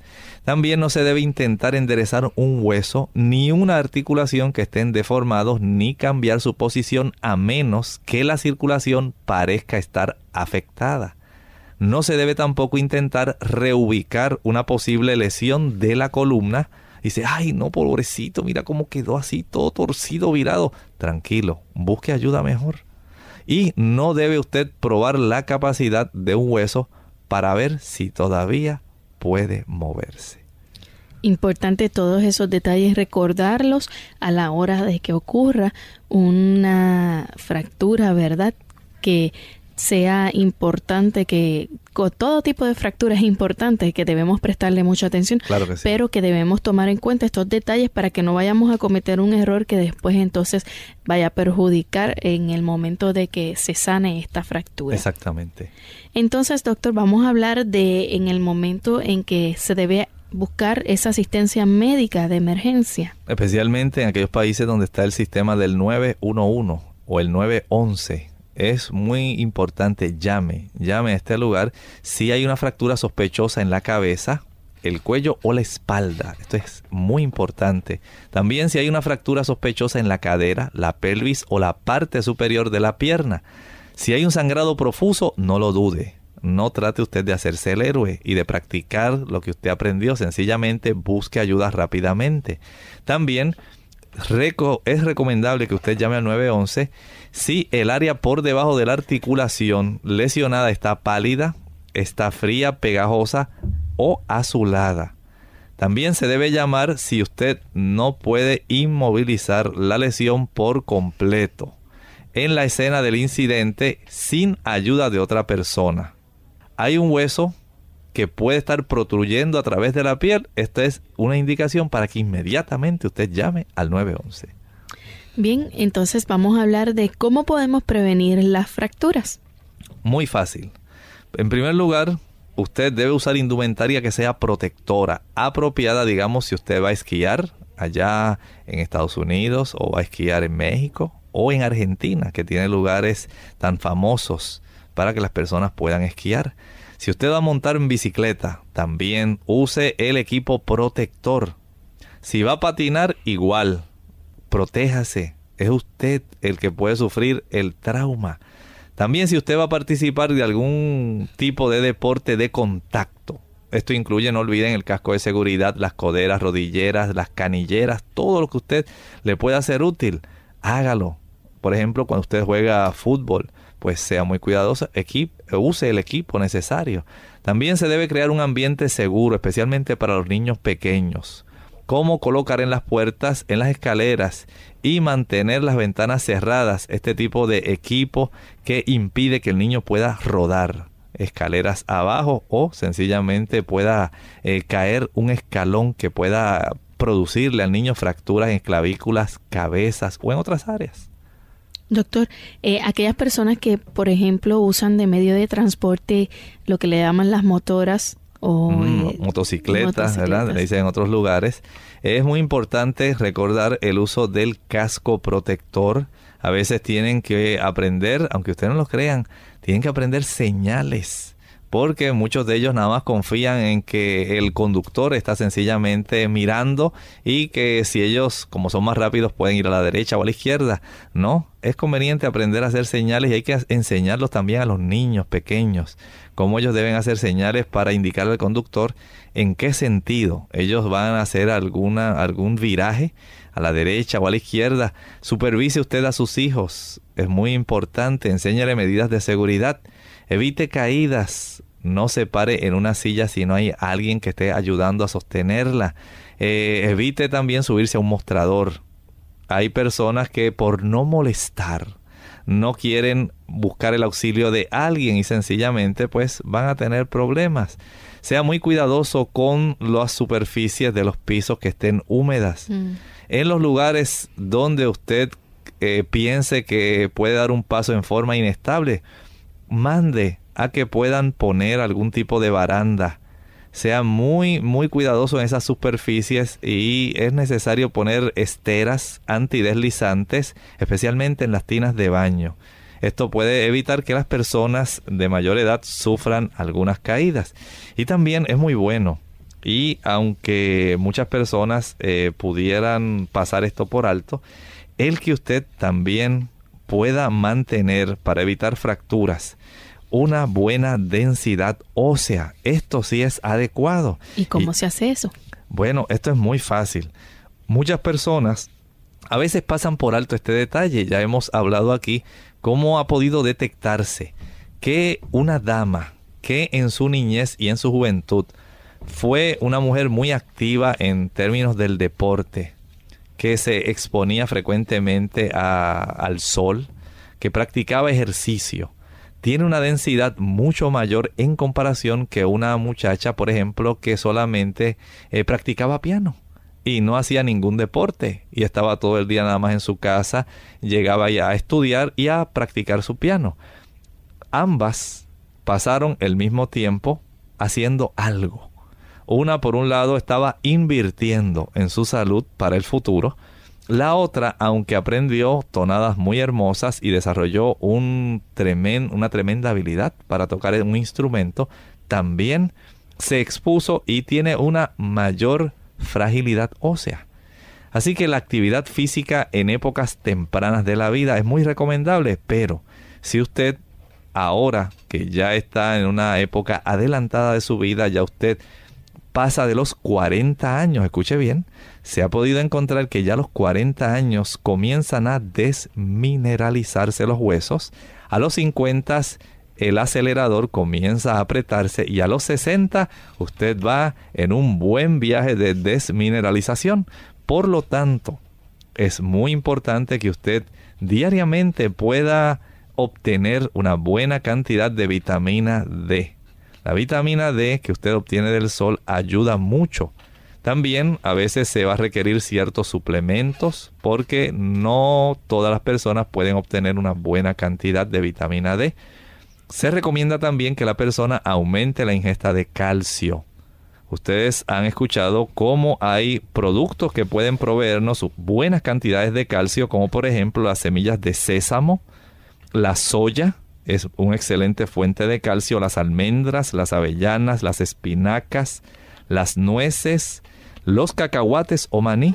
También no se debe intentar enderezar un hueso ni una articulación que estén deformados ni cambiar su posición a menos que la circulación parezca estar afectada. No se debe tampoco intentar reubicar una posible lesión de la columna. Dice, ay, no, pobrecito, mira cómo quedó así, todo torcido, virado. Tranquilo, busque ayuda mejor y no debe usted probar la capacidad de un hueso para ver si todavía puede moverse. Importante todos esos detalles recordarlos a la hora de que ocurra una fractura, ¿verdad? Que sea importante que con todo tipo de fracturas es importante que debemos prestarle mucha atención, pero que debemos tomar en cuenta estos detalles para que no vayamos a cometer un error que después entonces vaya a perjudicar en el momento de que se sane esta fractura. Exactamente. Entonces, doctor, vamos a hablar de en el momento en que se debe buscar esa asistencia médica de emergencia. Especialmente en aquellos países donde está el sistema del 911 o el 911. Es muy importante, llame, llame a este lugar si hay una fractura sospechosa en la cabeza, el cuello o la espalda. Esto es muy importante. También si hay una fractura sospechosa en la cadera, la pelvis o la parte superior de la pierna. Si hay un sangrado profuso, no lo dude. No trate usted de hacerse el héroe y de practicar lo que usted aprendió. Sencillamente busque ayuda rápidamente. También es recomendable que usted llame al 911 si el área por debajo de la articulación lesionada está pálida, está fría, pegajosa o azulada. También se debe llamar si usted no puede inmovilizar la lesión por completo en la escena del incidente sin ayuda de otra persona. Hay un hueso que puede estar protruyendo a través de la piel. Esta es una indicación para que inmediatamente usted llame al 911. Bien, entonces vamos a hablar de cómo podemos prevenir las fracturas. Muy fácil. En primer lugar, usted debe usar indumentaria que sea protectora, apropiada, digamos, si usted va a esquiar allá en Estados Unidos o va a esquiar en México o en Argentina, que tiene lugares tan famosos para que las personas puedan esquiar. Si usted va a montar en bicicleta, también use el equipo protector. Si va a patinar, igual, protéjase. Es usted el que puede sufrir el trauma. También si usted va a participar de algún tipo de deporte de contacto, esto incluye, no olviden, el casco de seguridad, las coderas, rodilleras, las canilleras, todo lo que usted le pueda hacer útil, hágalo. Por ejemplo, cuando usted juega fútbol, pues sea muy cuidadoso, use el equipo necesario. También se debe crear un ambiente seguro, especialmente para los niños pequeños. Cómo colocar en las puertas, en las escaleras y mantener las ventanas cerradas. Este tipo de equipo que impide que el niño pueda rodar escaleras abajo o sencillamente pueda eh, caer un escalón que pueda producirle al niño fracturas en clavículas, cabezas o en otras áreas. Doctor, eh, aquellas personas que, por ejemplo, usan de medio de transporte lo que le llaman las motoras o mm, eh, motocicletas, ¿verdad? Le dicen en otros lugares. Es muy importante recordar el uso del casco protector. A veces tienen que aprender, aunque ustedes no lo crean, tienen que aprender señales porque muchos de ellos nada más confían en que el conductor está sencillamente mirando y que si ellos, como son más rápidos, pueden ir a la derecha o a la izquierda. No, es conveniente aprender a hacer señales y hay que enseñarlos también a los niños pequeños, cómo ellos deben hacer señales para indicar al conductor en qué sentido ellos van a hacer alguna, algún viraje a la derecha o a la izquierda. Supervise usted a sus hijos, es muy importante, enséñale medidas de seguridad. Evite caídas, no se pare en una silla si no hay alguien que esté ayudando a sostenerla. Eh, evite también subirse a un mostrador. Hay personas que por no molestar no quieren buscar el auxilio de alguien y sencillamente pues van a tener problemas. Sea muy cuidadoso con las superficies de los pisos que estén húmedas. Mm. En los lugares donde usted eh, piense que puede dar un paso en forma inestable, mande a que puedan poner algún tipo de baranda. Sea muy, muy cuidadoso en esas superficies y es necesario poner esteras antideslizantes, especialmente en las tinas de baño. Esto puede evitar que las personas de mayor edad sufran algunas caídas. Y también es muy bueno. Y aunque muchas personas eh, pudieran pasar esto por alto, el que usted también pueda mantener para evitar fracturas una buena densidad ósea. Esto sí es adecuado. ¿Y cómo se hace eso? Bueno, esto es muy fácil. Muchas personas a veces pasan por alto este detalle. Ya hemos hablado aquí cómo ha podido detectarse que una dama que en su niñez y en su juventud fue una mujer muy activa en términos del deporte, que se exponía frecuentemente al sol, que practicaba ejercicio, tiene una densidad mucho mayor en comparación que una muchacha, por ejemplo, que solamente eh, practicaba piano y no hacía ningún deporte y estaba todo el día nada más en su casa, llegaba ya a estudiar y a practicar su piano. Ambas pasaron el mismo tiempo haciendo algo. Una, por un lado, estaba invirtiendo en su salud para el futuro. La otra, aunque aprendió tonadas muy hermosas y desarrolló un una tremenda habilidad para tocar un instrumento, también se expuso y tiene una mayor fragilidad ósea. Así que la actividad física en épocas tempranas de la vida es muy recomendable, pero si usted ahora que ya está en una época adelantada de su vida, ya usted pasa de los 40 años, escuche bien, se ha podido encontrar que ya a los 40 años comienzan a desmineralizarse los huesos, a los 50 el acelerador comienza a apretarse y a los 60 usted va en un buen viaje de desmineralización. Por lo tanto, es muy importante que usted diariamente pueda obtener una buena cantidad de vitamina D. La vitamina D que usted obtiene del sol ayuda mucho. También a veces se va a requerir ciertos suplementos porque no todas las personas pueden obtener una buena cantidad de vitamina D. Se recomienda también que la persona aumente la ingesta de calcio. Ustedes han escuchado cómo hay productos que pueden proveernos buenas cantidades de calcio, como por ejemplo las semillas de sésamo, la soya, es una excelente fuente de calcio, las almendras, las avellanas, las espinacas, las nueces, los cacahuates o maní,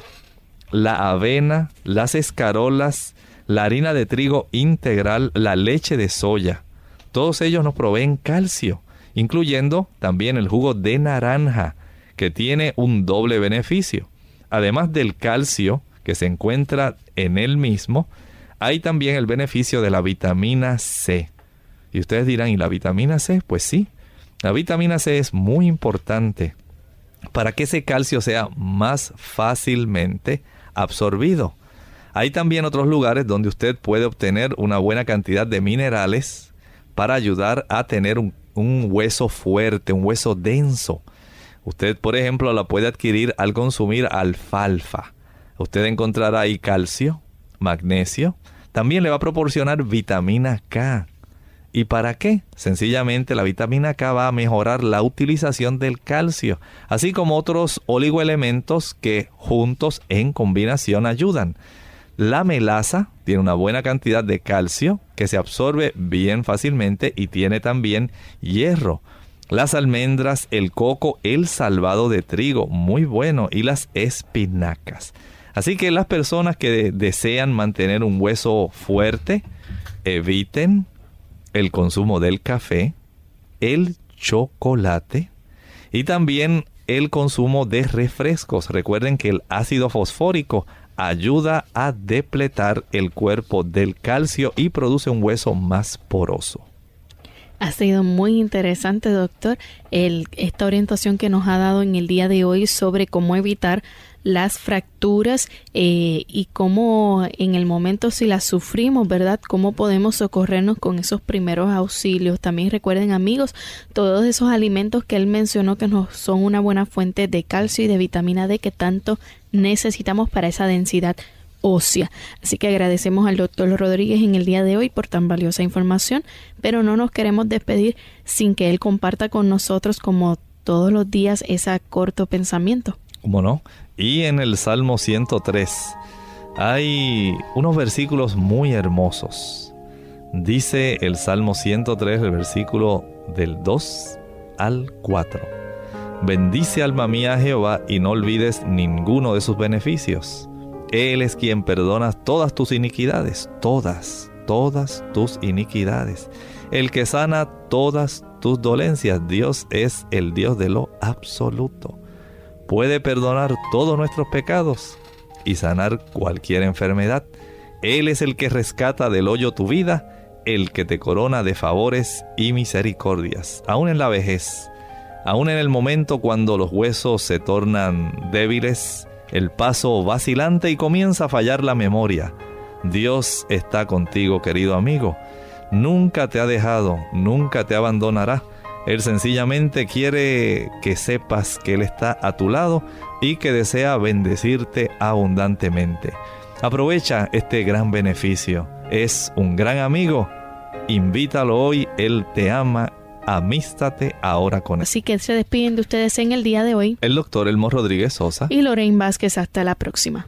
la avena, las escarolas, la harina de trigo integral, la leche de soya. Todos ellos nos proveen calcio, incluyendo también el jugo de naranja, que tiene un doble beneficio. Además del calcio que se encuentra en él mismo, hay también el beneficio de la vitamina C. Y ustedes dirán, ¿y la vitamina C? Pues sí, la vitamina C es muy importante para que ese calcio sea más fácilmente absorbido. Hay también otros lugares donde usted puede obtener una buena cantidad de minerales para ayudar a tener un, hueso fuerte, un hueso denso. Usted, por ejemplo, la puede adquirir al consumir alfalfa. Usted encontrará ahí calcio, magnesio, también le va a proporcionar vitamina K. ¿Y para qué? Sencillamente la vitamina K va a mejorar la utilización del calcio, así como otros oligoelementos que juntos en combinación ayudan. La melaza tiene una buena cantidad de calcio que se absorbe bien fácilmente y tiene también hierro. Las almendras, el coco, el salvado de trigo, muy bueno, y las espinacas. Así que las personas que desean mantener un hueso fuerte, eviten el consumo del café, el chocolate y también el consumo de refrescos. Recuerden que el ácido fosfórico ayuda a depletar el cuerpo del calcio y produce un hueso más poroso. Ha sido muy interesante, doctor, el, esta orientación que nos ha dado en el día de hoy sobre cómo evitar las fracturas eh, y cómo en el momento si las sufrimos, ¿verdad? Cómo podemos socorrernos con esos primeros auxilios. También recuerden amigos, todos esos alimentos que él mencionó que nos son una buena fuente de calcio y de vitamina D que tanto necesitamos para esa densidad ósea. Así que agradecemos al doctor Rodríguez en el día de hoy por tan valiosa información, pero no nos queremos despedir sin que él comparta con nosotros como todos los días ese corto pensamiento. ¿Cómo no? Y en el Salmo 103 hay unos versículos muy hermosos. Dice el Salmo 103, el versículo del 2 al 4. Bendice alma mía Jehová y no olvides ninguno de sus beneficios. Él es quien perdona todas tus iniquidades, todas, todas tus iniquidades. El que sana todas tus dolencias. Dios es el Dios de lo absoluto puede perdonar todos nuestros pecados y sanar cualquier enfermedad. Él es el que rescata del hoyo tu vida, el que te corona de favores y misericordias, aún en la vejez, aún en el momento cuando los huesos se tornan débiles, el paso vacilante y comienza a fallar la memoria. Dios está contigo, querido amigo. Nunca te ha dejado, nunca te abandonará él sencillamente quiere que sepas que Él está a tu lado y que desea bendecirte abundantemente. Aprovecha este gran beneficio. Es un gran amigo. Invítalo hoy. Él te ama Amístate ahora con él. Así que se despiden de ustedes en el día de hoy. El doctor Elmo Rodríguez Sosa. Y Lorraine Vázquez. Hasta la próxima.